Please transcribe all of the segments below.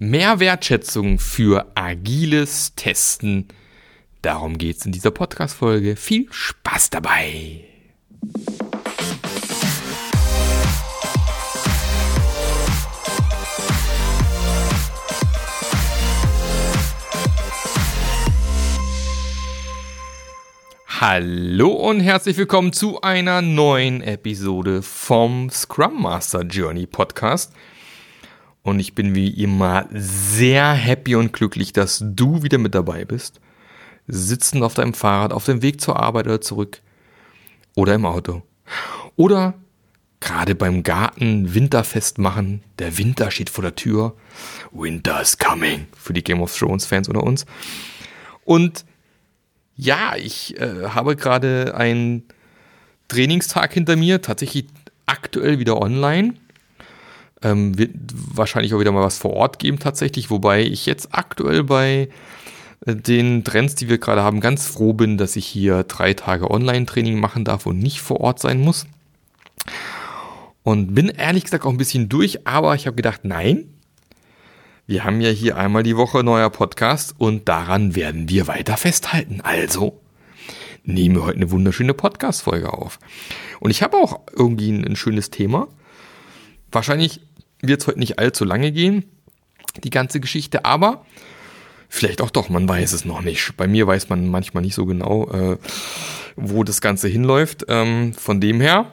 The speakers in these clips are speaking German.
Mehr Wertschätzung für agiles Testen. Darum geht's in dieser Podcast-Folge. Viel Spaß dabei! Hallo und herzlich willkommen zu einer neuen Episode vom Scrum Master Journey Podcast. Und ich bin wie immer sehr happy und glücklich, dass du wieder mit dabei bist. Sitzen auf deinem Fahrrad, auf dem Weg zur Arbeit oder zurück. Oder im Auto. Oder gerade beim Garten Winterfest machen. Der Winter steht vor der Tür. Winter's coming. Für die Game of Thrones Fans unter uns. Und ja, ich äh, habe gerade einen Trainingstag hinter mir, tatsächlich aktuell wieder online. Ähm, wird wahrscheinlich auch wieder mal was vor Ort geben tatsächlich, wobei ich jetzt aktuell bei äh, den Trends, die wir gerade haben, ganz froh bin, dass ich hier drei Tage Online-Training machen darf und nicht vor Ort sein muss. Und bin ehrlich gesagt auch ein bisschen durch, aber ich habe gedacht, nein, wir haben ja hier einmal die Woche neuer Podcast und daran werden wir weiter festhalten. Also nehmen wir heute eine wunderschöne Podcast-Folge auf. Und ich habe auch irgendwie ein, ein schönes Thema. Wahrscheinlich wird es heute nicht allzu lange gehen, die ganze Geschichte, aber vielleicht auch doch, man weiß es noch nicht. Bei mir weiß man manchmal nicht so genau, äh, wo das Ganze hinläuft. Ähm, von dem her,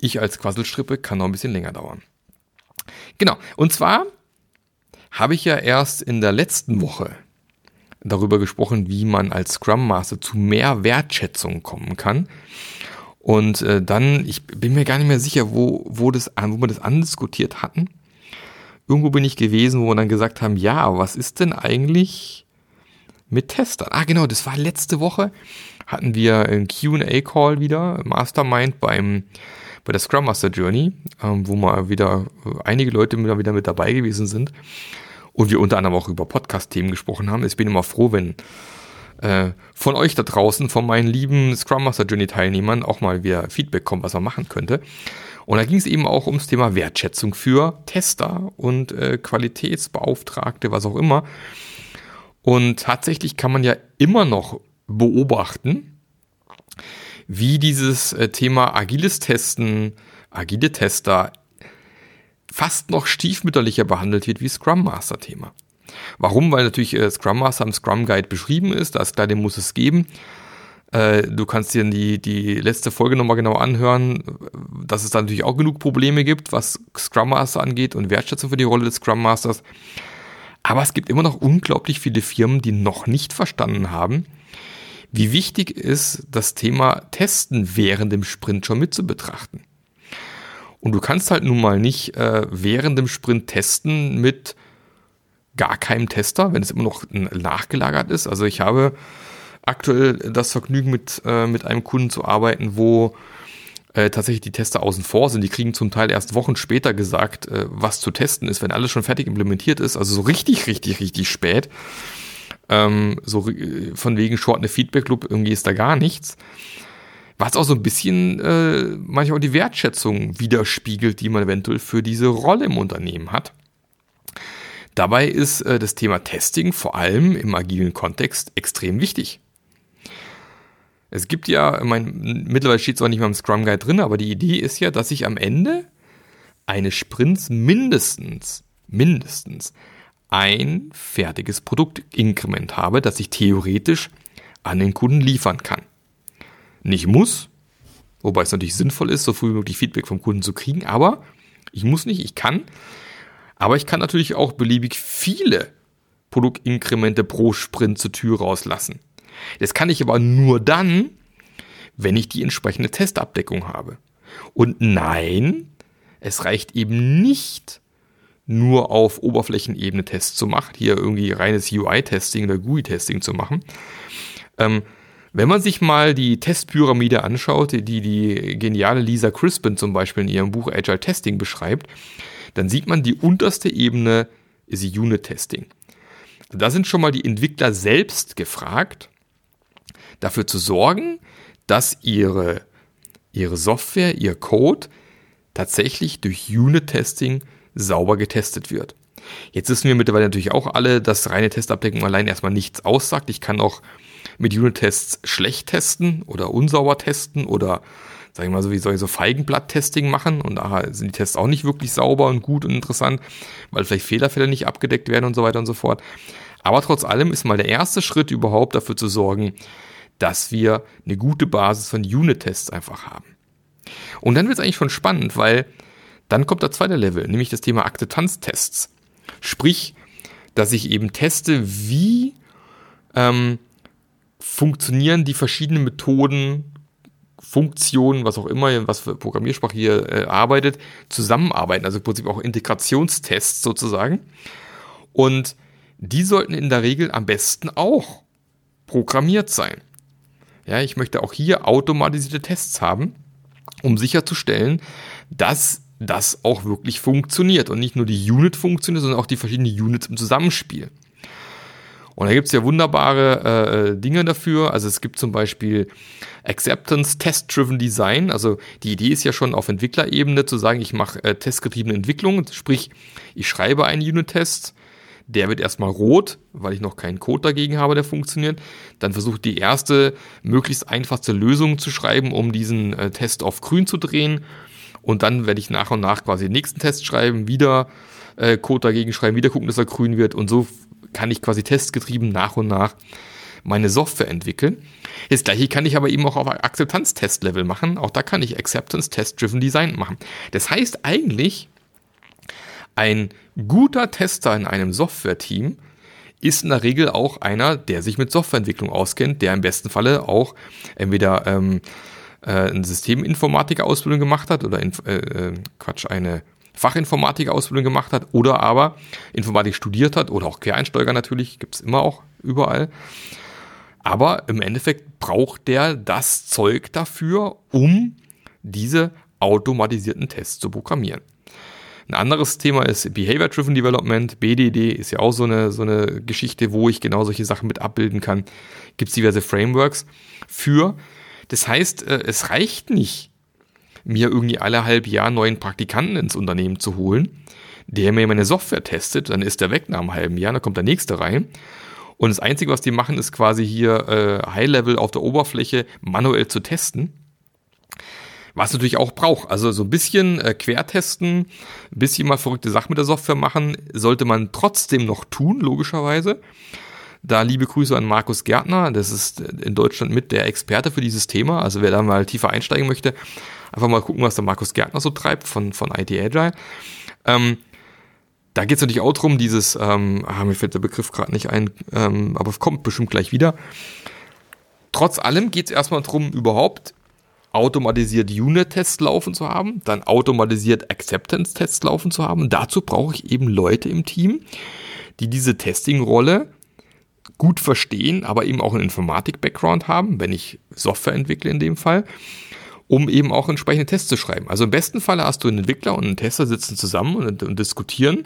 ich als Quasselstrippe kann noch ein bisschen länger dauern. Genau, und zwar habe ich ja erst in der letzten Woche darüber gesprochen, wie man als Scrum Master zu mehr Wertschätzung kommen kann. Und äh, dann, ich bin mir gar nicht mehr sicher, wo, wo, das, wo wir das andiskutiert hatten. Irgendwo bin ich gewesen, wo wir dann gesagt haben, ja, was ist denn eigentlich mit Testern? Ah, genau, das war letzte Woche. Hatten wir einen QA-Call wieder, Mastermind beim, bei der Scrum Master Journey, ähm, wo mal wieder äh, einige Leute wieder mit dabei gewesen sind. Und wir unter anderem auch über Podcast-Themen gesprochen haben. Ich bin immer froh, wenn äh, von euch da draußen, von meinen lieben Scrum Master Journey Teilnehmern auch mal wieder Feedback kommt, was man machen könnte. Und da ging es eben auch ums Thema Wertschätzung für Tester und äh, Qualitätsbeauftragte, was auch immer. Und tatsächlich kann man ja immer noch beobachten, wie dieses äh, Thema agiles Testen, agile Tester fast noch stiefmütterlicher behandelt wird wie Scrum Master Thema. Warum? Weil natürlich äh, Scrum Master im Scrum Guide beschrieben ist, da ist klar, den muss es geben. Äh, du kannst dir die, die letzte Folge nochmal genau anhören, dass es da natürlich auch genug Probleme gibt, was Scrum Master angeht und Wertschätzung für die Rolle des Scrum Masters. Aber es gibt immer noch unglaublich viele Firmen, die noch nicht verstanden haben, wie wichtig ist, das Thema Testen während dem Sprint schon mit zu betrachten. Und du kannst halt nun mal nicht äh, während dem Sprint testen mit gar keinem Tester, wenn es immer noch nachgelagert ist. Also ich habe aktuell das Vergnügen mit, äh, mit einem Kunden zu arbeiten, wo äh, tatsächlich die Tester außen vor sind. Die kriegen zum Teil erst Wochen später gesagt, äh, was zu testen ist, wenn alles schon fertig implementiert ist. Also so richtig, richtig, richtig spät. Ähm, so äh, von wegen Short Feedback Loop, irgendwie ist da gar nichts. Was auch so ein bisschen äh, manchmal auch die Wertschätzung widerspiegelt, die man eventuell für diese Rolle im Unternehmen hat. Dabei ist äh, das Thema Testing vor allem im agilen Kontext extrem wichtig. Es gibt ja, mein, mittlerweile steht es auch nicht mehr im Scrum Guide drin, aber die Idee ist ja, dass ich am Ende eines Sprints mindestens, mindestens ein fertiges Produktinkrement habe, das ich theoretisch an den Kunden liefern kann nicht muss, wobei es natürlich sinnvoll ist, so früh wie möglich Feedback vom Kunden zu kriegen, aber ich muss nicht, ich kann. Aber ich kann natürlich auch beliebig viele Produktinkremente pro Sprint zur Tür rauslassen. Das kann ich aber nur dann, wenn ich die entsprechende Testabdeckung habe. Und nein, es reicht eben nicht nur auf Oberflächenebene Tests zu machen, hier irgendwie reines UI-Testing oder GUI-Testing zu machen. Ähm, wenn man sich mal die Testpyramide anschaut, die die geniale Lisa Crispin zum Beispiel in ihrem Buch Agile Testing beschreibt, dann sieht man, die unterste Ebene ist Unit Testing. Da sind schon mal die Entwickler selbst gefragt, dafür zu sorgen, dass ihre, ihre Software, ihr Code tatsächlich durch Unit Testing sauber getestet wird. Jetzt wissen wir mittlerweile natürlich auch alle, dass reine Testabdeckung allein erstmal nichts aussagt. Ich kann auch mit Unit-Tests schlecht testen oder unsauber testen oder sag ich mal so wie soll ich so Feigenblatt-Testing machen und da sind die Tests auch nicht wirklich sauber und gut und interessant, weil vielleicht Fehlerfälle nicht abgedeckt werden und so weiter und so fort. Aber trotz allem ist mal der erste Schritt überhaupt dafür zu sorgen, dass wir eine gute Basis von Unit-Tests einfach haben. Und dann wird es eigentlich schon spannend, weil dann kommt der zweite Level, nämlich das Thema Akzeptanztests. Sprich, dass ich eben teste, wie ähm, funktionieren die verschiedenen Methoden, Funktionen, was auch immer, was für Programmiersprache hier äh, arbeitet, zusammenarbeiten. Also im Prinzip auch Integrationstests sozusagen. Und die sollten in der Regel am besten auch programmiert sein. Ja, ich möchte auch hier automatisierte Tests haben, um sicherzustellen, dass das auch wirklich funktioniert und nicht nur die Unit funktioniert, sondern auch die verschiedenen Units im Zusammenspiel. Und da gibt es ja wunderbare äh, Dinge dafür. Also es gibt zum Beispiel Acceptance Test-Driven Design. Also die Idee ist ja schon auf Entwicklerebene zu sagen, ich mache äh, testgetriebene Entwicklung. Sprich, ich schreibe einen Unit-Test, der wird erstmal rot, weil ich noch keinen Code dagegen habe, der funktioniert. Dann versucht die erste, möglichst einfachste Lösung zu schreiben, um diesen äh, Test auf grün zu drehen. Und dann werde ich nach und nach quasi den nächsten Test schreiben, wieder äh, Code dagegen schreiben, wieder gucken, dass er grün wird. Und so kann ich quasi testgetrieben nach und nach meine Software entwickeln. Das gleiche kann ich aber eben auch auf Akzeptanz-Test-Level machen. Auch da kann ich Acceptance Test-Driven Design machen. Das heißt eigentlich, ein guter Tester in einem Software-Team ist in der Regel auch einer, der sich mit Softwareentwicklung auskennt, der im besten Falle auch entweder ähm, äh, eine Systeminformatiker-Ausbildung gemacht hat oder in, äh, äh Quatsch, eine Fachinformatiker-Ausbildung gemacht hat oder aber Informatik studiert hat oder auch Quereinsteiger natürlich, gibt es immer auch überall. Aber im Endeffekt braucht der das Zeug dafür, um diese automatisierten Tests zu programmieren. Ein anderes Thema ist Behavior-Driven Development. BDD ist ja auch so eine, so eine Geschichte, wo ich genau solche Sachen mit abbilden kann. Gibt es diverse Frameworks für. Das heißt, äh, es reicht nicht, mir irgendwie alle halb Jahr neuen Praktikanten ins Unternehmen zu holen, der mir meine Software testet, dann ist der weg nach einem halben Jahr, dann kommt der nächste rein. Und das Einzige, was die machen, ist quasi hier äh, High-Level auf der Oberfläche manuell zu testen. Was natürlich auch braucht. Also so ein bisschen äh, quertesten, ein bisschen mal verrückte Sachen mit der Software machen, sollte man trotzdem noch tun, logischerweise. Da liebe Grüße an Markus Gärtner, das ist in Deutschland mit der Experte für dieses Thema. Also wer da mal tiefer einsteigen möchte, einfach mal gucken, was der Markus Gärtner so treibt von, von IT Agile. Ähm, da geht es natürlich auch darum, dieses, ähm, ah, mir fällt der Begriff gerade nicht ein, ähm, aber es kommt bestimmt gleich wieder. Trotz allem geht es erstmal darum, überhaupt automatisiert Unit-Tests laufen zu haben, dann automatisiert Acceptance-Tests laufen zu haben. dazu brauche ich eben Leute im Team, die diese Testing-Rolle gut verstehen, aber eben auch einen Informatik-Background haben, wenn ich Software entwickle in dem Fall, um eben auch entsprechende Tests zu schreiben. Also im besten Fall hast du einen Entwickler und einen Tester sitzen zusammen und, und diskutieren,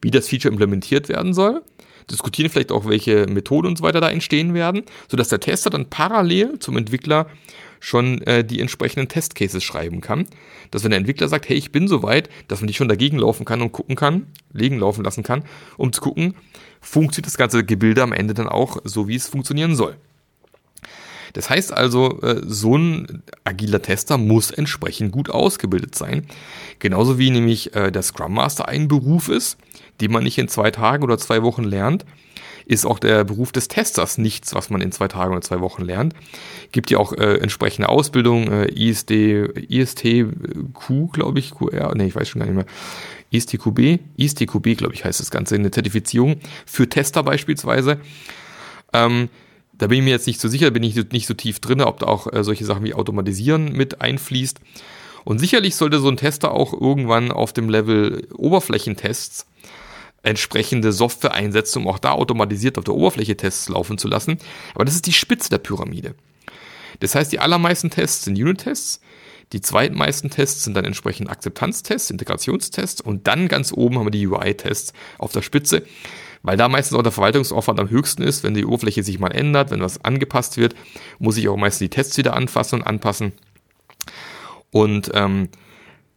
wie das Feature implementiert werden soll diskutieren vielleicht auch, welche Methoden und so weiter da entstehen werden, sodass der Tester dann parallel zum Entwickler schon äh, die entsprechenden Testcases schreiben kann. Dass wenn der Entwickler sagt, hey, ich bin soweit, dass man die schon dagegen laufen kann und gucken kann, legen laufen lassen kann, um zu gucken, funktioniert das ganze Gebilde am Ende dann auch so, wie es funktionieren soll. Das heißt also, äh, so ein agiler Tester muss entsprechend gut ausgebildet sein. Genauso wie nämlich äh, der Scrum Master ein Beruf ist, den man nicht in zwei Tagen oder zwei Wochen lernt, ist auch der Beruf des Testers nichts, was man in zwei Tagen oder zwei Wochen lernt. Gibt ja auch äh, entsprechende Ausbildung, äh, ISD, ISTQ, glaube ich, QR, nee, ich weiß schon gar nicht mehr. ISTQB, ISTQB, glaube ich, heißt das Ganze, eine Zertifizierung für Tester beispielsweise. Ähm, da bin ich mir jetzt nicht so sicher, bin ich nicht so tief drin, ob da auch äh, solche Sachen wie Automatisieren mit einfließt. Und sicherlich sollte so ein Tester auch irgendwann auf dem Level Oberflächentests entsprechende Software einsetzen, um auch da automatisiert auf der Oberfläche Tests laufen zu lassen. Aber das ist die Spitze der Pyramide. Das heißt, die allermeisten Tests sind Unit-Tests, die zweitmeisten Tests sind dann entsprechend Akzeptanztests, Integrationstests und dann ganz oben haben wir die UI-Tests auf der Spitze, weil da meistens auch der Verwaltungsaufwand am höchsten ist. Wenn die Oberfläche sich mal ändert, wenn was angepasst wird, muss ich auch meistens die Tests wieder anfassen und anpassen. Und ähm,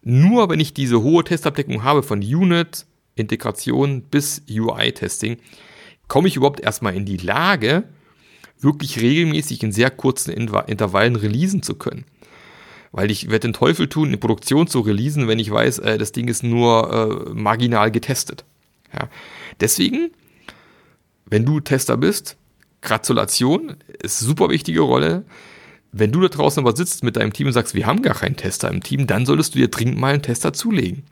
nur wenn ich diese hohe Testabdeckung habe von Unit, Integration bis UI-Testing, komme ich überhaupt erstmal in die Lage, wirklich regelmäßig in sehr kurzen Intervallen releasen zu können. Weil ich werde den Teufel tun, eine Produktion zu releasen, wenn ich weiß, äh, das Ding ist nur äh, marginal getestet. Ja. Deswegen, wenn du Tester bist, Gratulation, ist super wichtige Rolle. Wenn du da draußen aber sitzt mit deinem Team und sagst, wir haben gar keinen Tester im Team, dann solltest du dir dringend mal einen Tester zulegen.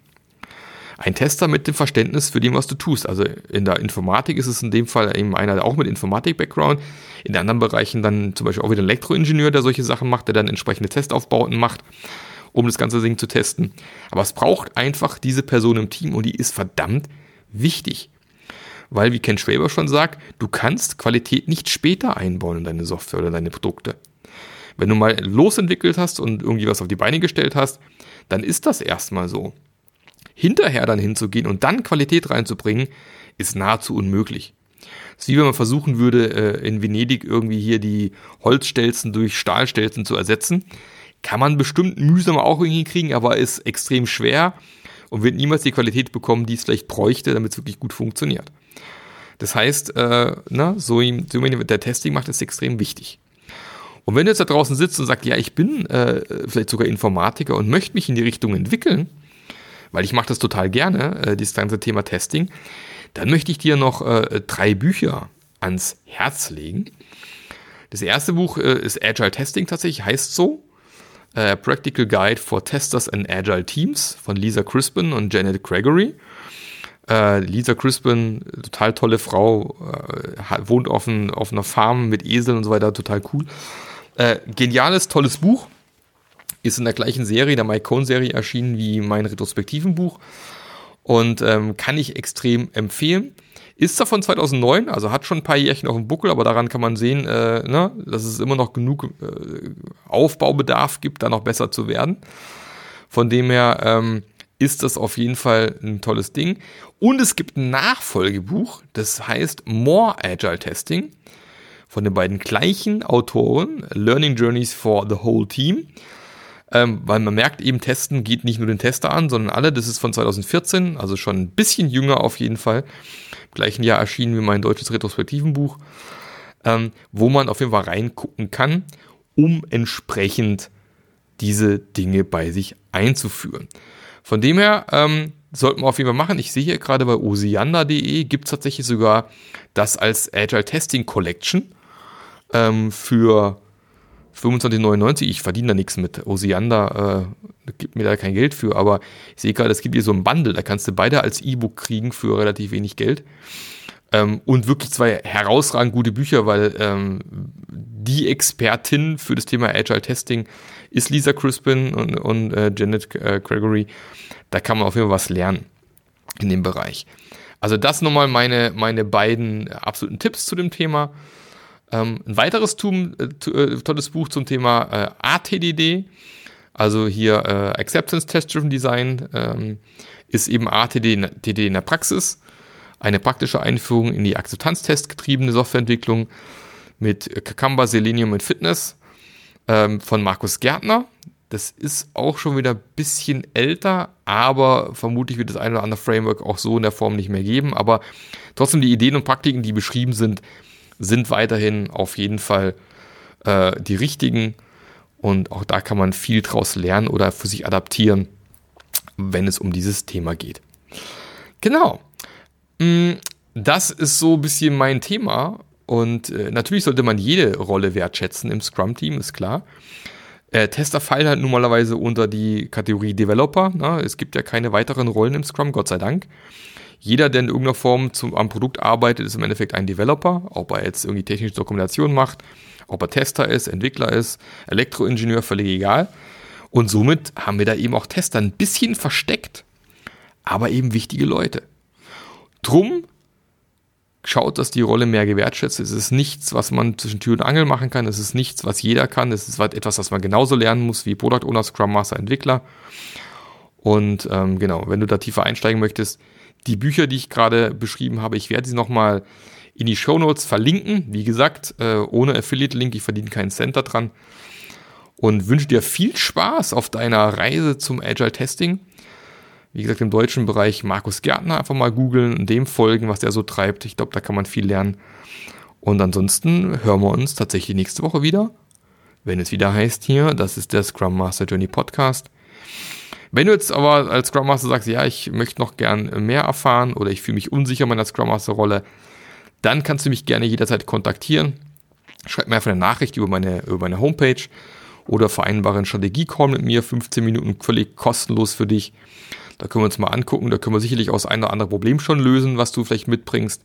Ein Tester mit dem Verständnis für dem, was du tust. Also in der Informatik ist es in dem Fall eben einer auch mit Informatik-Background. In anderen Bereichen dann zum Beispiel auch wieder ein Elektroingenieur, der solche Sachen macht, der dann entsprechende Testaufbauten macht, um das ganze Ding zu testen. Aber es braucht einfach diese Person im Team und die ist verdammt wichtig. Weil, wie Ken Schwaber schon sagt, du kannst Qualität nicht später einbauen in deine Software oder deine Produkte. Wenn du mal losentwickelt hast und irgendwie was auf die Beine gestellt hast, dann ist das erstmal so. Hinterher dann hinzugehen und dann Qualität reinzubringen, ist nahezu unmöglich. Das ist wie wenn man versuchen würde, äh, in Venedig irgendwie hier die Holzstelzen durch Stahlstelzen zu ersetzen. Kann man bestimmt mühsam auch irgendwie kriegen, aber ist extrem schwer und wird niemals die Qualität bekommen, die es vielleicht bräuchte, damit es wirklich gut funktioniert. Das heißt, äh, na, so, so der Testing macht ist extrem wichtig. Und wenn du jetzt da draußen sitzt und sagst, ja, ich bin äh, vielleicht sogar Informatiker und möchte mich in die Richtung entwickeln, weil ich mache das total gerne, äh, dieses ganze Thema Testing, dann möchte ich dir noch äh, drei Bücher ans Herz legen. Das erste Buch äh, ist Agile Testing tatsächlich, heißt so. Äh, Practical Guide for Testers and Agile Teams von Lisa Crispin und Janet Gregory. Äh, Lisa Crispin, total tolle Frau, äh, wohnt auf, ein, auf, einer Farm mit Eseln und so weiter, total cool. Äh, geniales, tolles Buch. Ist in der gleichen Serie, der Mike Cohn-Serie erschienen wie mein retrospektiven Buch. Und ähm, kann ich extrem empfehlen. Ist zwar von 2009, also hat schon ein paar Jährchen auf dem Buckel, aber daran kann man sehen, äh, ne, dass es immer noch genug äh, Aufbaubedarf gibt, da noch besser zu werden. Von dem her ähm, ist das auf jeden Fall ein tolles Ding. Und es gibt ein Nachfolgebuch, das heißt More Agile Testing von den beiden gleichen Autoren, Learning Journeys for the Whole Team. Ähm, weil man merkt eben, Testen geht nicht nur den Tester an, sondern alle. Das ist von 2014, also schon ein bisschen jünger auf jeden Fall. Im gleichen Jahr erschienen wie mein deutsches Retrospektivenbuch, ähm, wo man auf jeden Fall reingucken kann, um entsprechend diese Dinge bei sich einzuführen. Von dem her ähm, sollten wir auf jeden Fall machen. Ich sehe hier gerade bei osiander.de gibt es tatsächlich sogar das als Agile Testing Collection ähm, für 25,99. Ich verdiene da nichts mit. Osiander äh, gibt mir da kein Geld für, aber ich sehe gerade, es gibt hier so ein Bundle, da kannst du beide als E-Book kriegen für relativ wenig Geld. Ähm, und wirklich zwei herausragend gute Bücher, weil ähm, die Expertin für das Thema Agile Testing ist Lisa Crispin und, und äh, Janet äh, Gregory. Da kann man auf jeden Fall was lernen in dem Bereich. Also das nochmal meine, meine beiden absoluten Tipps zu dem Thema. Ähm, ein weiteres Tum, äh, äh, tolles Buch zum Thema äh, ATDD, also hier äh, Acceptance Test Driven Design, ähm, ist eben ATDD in der Praxis. Eine praktische Einführung in die Akzeptanztest getriebene Softwareentwicklung mit Kakamba, Selenium und Fitness ähm, von Markus Gärtner. Das ist auch schon wieder ein bisschen älter, aber vermutlich wird das eine oder andere Framework auch so in der Form nicht mehr geben. Aber trotzdem die Ideen und Praktiken, die beschrieben sind, sind weiterhin auf jeden Fall äh, die richtigen. Und auch da kann man viel draus lernen oder für sich adaptieren, wenn es um dieses Thema geht. Genau. Mm, das ist so ein bisschen mein Thema. Und äh, natürlich sollte man jede Rolle wertschätzen im Scrum-Team, ist klar. Äh, Tester fallen halt normalerweise unter die Kategorie Developer. Ne? Es gibt ja keine weiteren Rollen im Scrum, Gott sei Dank jeder, der in irgendeiner Form zum, am Produkt arbeitet, ist im Endeffekt ein Developer, ob er jetzt irgendwie technische Dokumentation macht, ob er Tester ist, Entwickler ist, Elektroingenieur, völlig egal. Und somit haben wir da eben auch Tester ein bisschen versteckt, aber eben wichtige Leute. Drum schaut, dass die Rolle mehr gewertschätzt ist. Es ist nichts, was man zwischen Tür und Angel machen kann. Es ist nichts, was jeder kann. Es ist etwas, was man genauso lernen muss wie Product Owner, Scrum Master, Entwickler. Und ähm, genau, wenn du da tiefer einsteigen möchtest, die Bücher, die ich gerade beschrieben habe, ich werde sie nochmal in die Show Notes verlinken. Wie gesagt, äh, ohne Affiliate-Link, ich verdiene keinen Cent dran. Und wünsche dir viel Spaß auf deiner Reise zum Agile Testing. Wie gesagt, im deutschen Bereich Markus Gärtner einfach mal googeln und dem folgen, was der so treibt. Ich glaube, da kann man viel lernen. Und ansonsten hören wir uns tatsächlich nächste Woche wieder, wenn es wieder heißt hier, das ist der Scrum Master Journey Podcast. Wenn du jetzt aber als Scrum Master sagst, ja, ich möchte noch gern mehr erfahren oder ich fühle mich unsicher in meiner Scrum Master Rolle, dann kannst du mich gerne jederzeit kontaktieren. Schreib mir einfach eine Nachricht über meine, über meine Homepage oder vereinbare einen Strategie-Call mit mir, 15 Minuten völlig kostenlos für dich. Da können wir uns mal angucken, da können wir sicherlich aus ein oder andere Problem schon lösen, was du vielleicht mitbringst.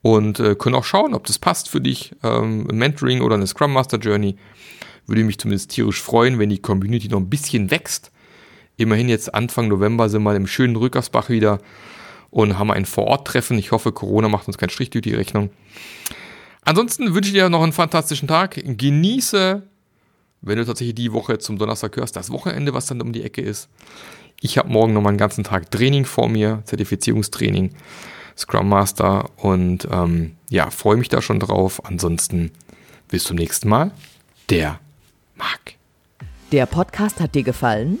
Und äh, können auch schauen, ob das passt für dich. Ähm, ein Mentoring oder eine Scrum Master Journey. Würde mich zumindest tierisch freuen, wenn die Community noch ein bisschen wächst. Immerhin jetzt Anfang November sind wir im schönen Rückersbach wieder und haben ein Vor-Ort-Treffen. Ich hoffe, Corona macht uns keinen Strich durch die Rechnung. Ansonsten wünsche ich dir noch einen fantastischen Tag. Genieße, wenn du tatsächlich die Woche zum Donnerstag hörst, das Wochenende, was dann um die Ecke ist. Ich habe morgen noch mal einen ganzen Tag Training vor mir, Zertifizierungstraining, Scrum Master und ähm, ja, freue mich da schon drauf. Ansonsten bis zum nächsten Mal. Der Marc. Der Podcast hat dir gefallen?